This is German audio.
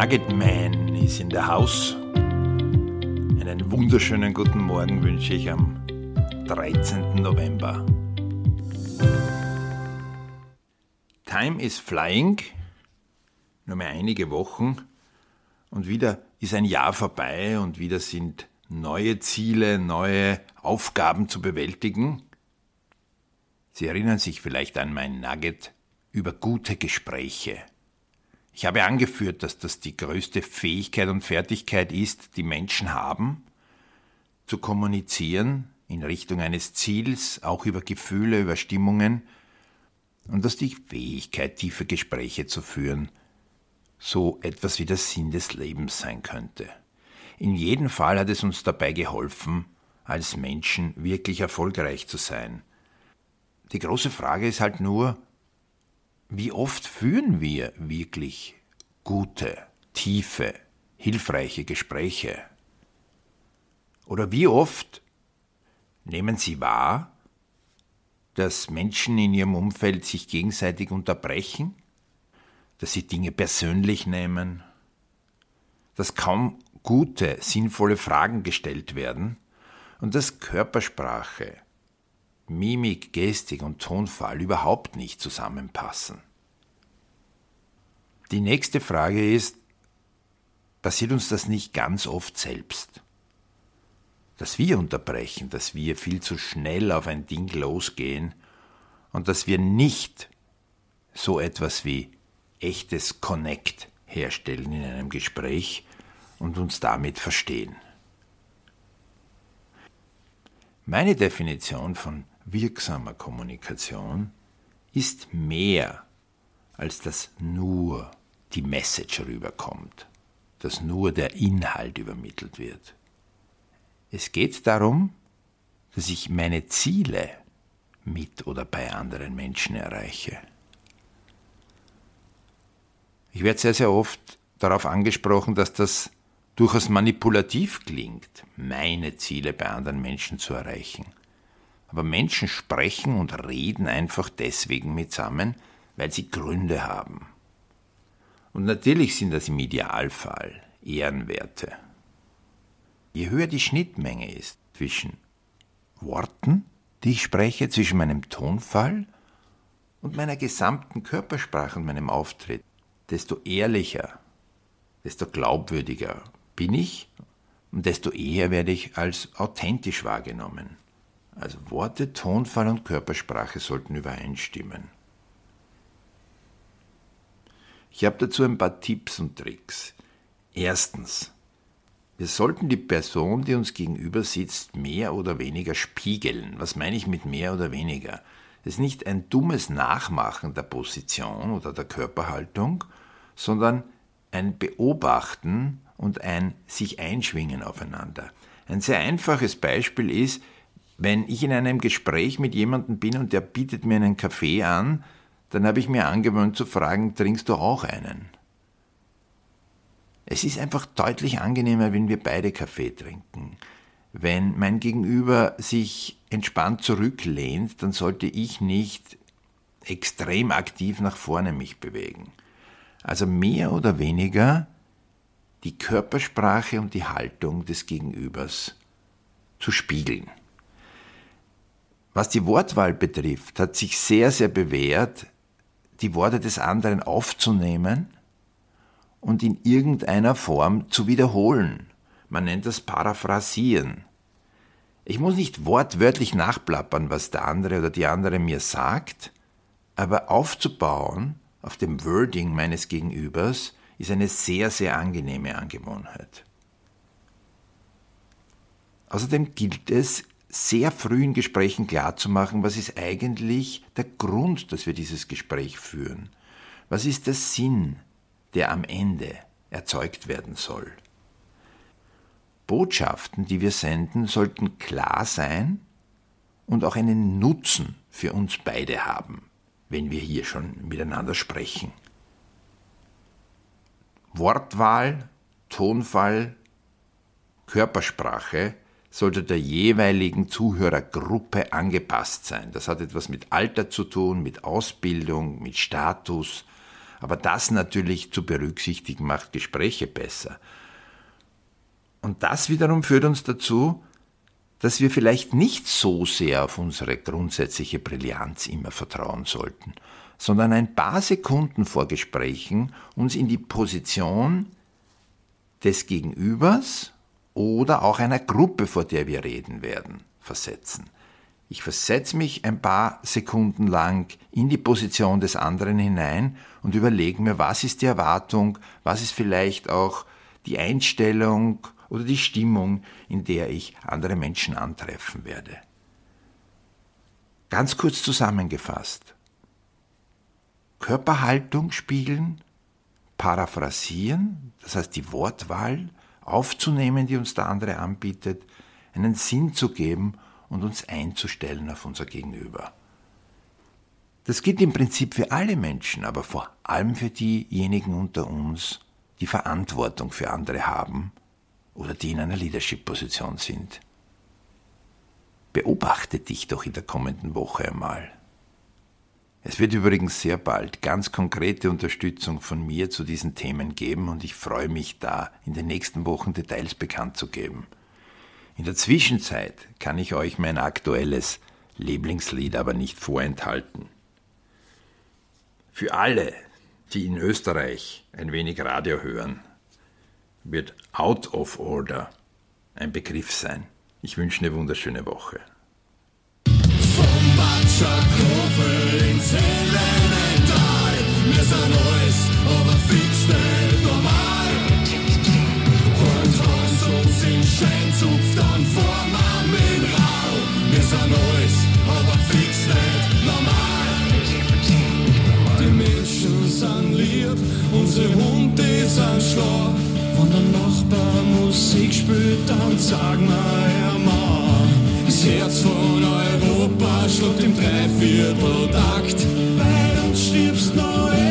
Nugget Man ist in der Haus. Einen wunderschönen guten Morgen wünsche ich am 13. November. Time is flying. Nur mehr einige Wochen und wieder ist ein Jahr vorbei und wieder sind neue Ziele, neue Aufgaben zu bewältigen. Sie erinnern sich vielleicht an mein Nugget über gute Gespräche. Ich habe angeführt, dass das die größte Fähigkeit und Fertigkeit ist, die Menschen haben, zu kommunizieren in Richtung eines Ziels, auch über Gefühle, über Stimmungen, und dass die Fähigkeit, tiefe Gespräche zu führen, so etwas wie der Sinn des Lebens sein könnte. In jedem Fall hat es uns dabei geholfen, als Menschen wirklich erfolgreich zu sein. Die große Frage ist halt nur, wie oft führen wir wirklich gute, tiefe, hilfreiche Gespräche? Oder wie oft nehmen Sie wahr, dass Menschen in ihrem Umfeld sich gegenseitig unterbrechen, dass sie Dinge persönlich nehmen, dass kaum gute, sinnvolle Fragen gestellt werden und dass Körpersprache, Mimik, Gestik und Tonfall überhaupt nicht zusammenpassen. Die nächste Frage ist, passiert uns das nicht ganz oft selbst? Dass wir unterbrechen, dass wir viel zu schnell auf ein Ding losgehen und dass wir nicht so etwas wie echtes Connect herstellen in einem Gespräch und uns damit verstehen. Meine Definition von wirksamer Kommunikation ist mehr, als dass nur die Message rüberkommt, dass nur der Inhalt übermittelt wird. Es geht darum, dass ich meine Ziele mit oder bei anderen Menschen erreiche. Ich werde sehr, sehr oft darauf angesprochen, dass das durchaus manipulativ klingt, meine Ziele bei anderen Menschen zu erreichen. Aber Menschen sprechen und reden einfach deswegen mitsammen, weil sie Gründe haben. Und natürlich sind das im Idealfall Ehrenwerte. Je höher die Schnittmenge ist zwischen Worten, die ich spreche, zwischen meinem Tonfall und meiner gesamten Körpersprache und meinem Auftritt, desto ehrlicher, desto glaubwürdiger bin ich und desto eher werde ich als authentisch wahrgenommen. Also Worte, Tonfall und Körpersprache sollten übereinstimmen. Ich habe dazu ein paar Tipps und Tricks. Erstens, wir sollten die Person, die uns gegenüber sitzt, mehr oder weniger spiegeln. Was meine ich mit mehr oder weniger? Es ist nicht ein dummes Nachmachen der Position oder der Körperhaltung, sondern ein Beobachten und ein sich einschwingen aufeinander. Ein sehr einfaches Beispiel ist, wenn ich in einem Gespräch mit jemandem bin und der bietet mir einen Kaffee an, dann habe ich mir angewöhnt zu fragen, trinkst du auch einen? Es ist einfach deutlich angenehmer, wenn wir beide Kaffee trinken. Wenn mein Gegenüber sich entspannt zurücklehnt, dann sollte ich nicht extrem aktiv nach vorne mich bewegen. Also mehr oder weniger die Körpersprache und die Haltung des Gegenübers zu spiegeln. Was die Wortwahl betrifft, hat sich sehr, sehr bewährt, die Worte des anderen aufzunehmen und in irgendeiner Form zu wiederholen. Man nennt das Paraphrasieren. Ich muss nicht wortwörtlich nachplappern, was der andere oder die andere mir sagt, aber aufzubauen auf dem Wording meines Gegenübers ist eine sehr, sehr angenehme Angewohnheit. Außerdem gilt es, sehr früh in Gesprächen klarzumachen, was ist eigentlich der Grund, dass wir dieses Gespräch führen. Was ist der Sinn, der am Ende erzeugt werden soll? Botschaften, die wir senden, sollten klar sein und auch einen Nutzen für uns beide haben, wenn wir hier schon miteinander sprechen. Wortwahl, Tonfall, Körpersprache sollte der jeweiligen Zuhörergruppe angepasst sein. Das hat etwas mit Alter zu tun, mit Ausbildung, mit Status, Aber das natürlich zu berücksichtigen macht Gespräche besser. Und das wiederum führt uns dazu, dass wir vielleicht nicht so sehr auf unsere grundsätzliche Brillanz immer vertrauen sollten, sondern ein paar Sekunden vor Gesprächen uns in die Position des Gegenübers oder auch einer Gruppe, vor der wir reden werden, versetzen. Ich versetze mich ein paar Sekunden lang in die Position des anderen hinein und überlege mir, was ist die Erwartung, was ist vielleicht auch die Einstellung oder die Stimmung, in der ich andere Menschen antreffen werde. Ganz kurz zusammengefasst. Körperhaltung spiegeln, paraphrasieren, das heißt die Wortwahl aufzunehmen, die uns der andere anbietet, einen Sinn zu geben und uns einzustellen auf unser Gegenüber. Das gilt im Prinzip für alle Menschen, aber vor allem für diejenigen unter uns, die Verantwortung für andere haben oder die in einer Leadership-Position sind. Beobachte dich doch in der kommenden Woche einmal. Es wird übrigens sehr bald ganz konkrete Unterstützung von mir zu diesen Themen geben und ich freue mich da, in den nächsten Wochen Details bekannt zu geben. In der Zwischenzeit kann ich euch mein aktuelles Lieblingslied aber nicht vorenthalten. Für alle, die in Österreich ein wenig Radio hören, wird Out of Order ein Begriff sein. Ich wünsche eine wunderschöne Woche. Unsere Hunde sind schlau. Wenn der Nachbar Musik spielt, dann sag mal, das Herz von Europa schlägt im Dreivierteltakt. Bei uns stirbst neu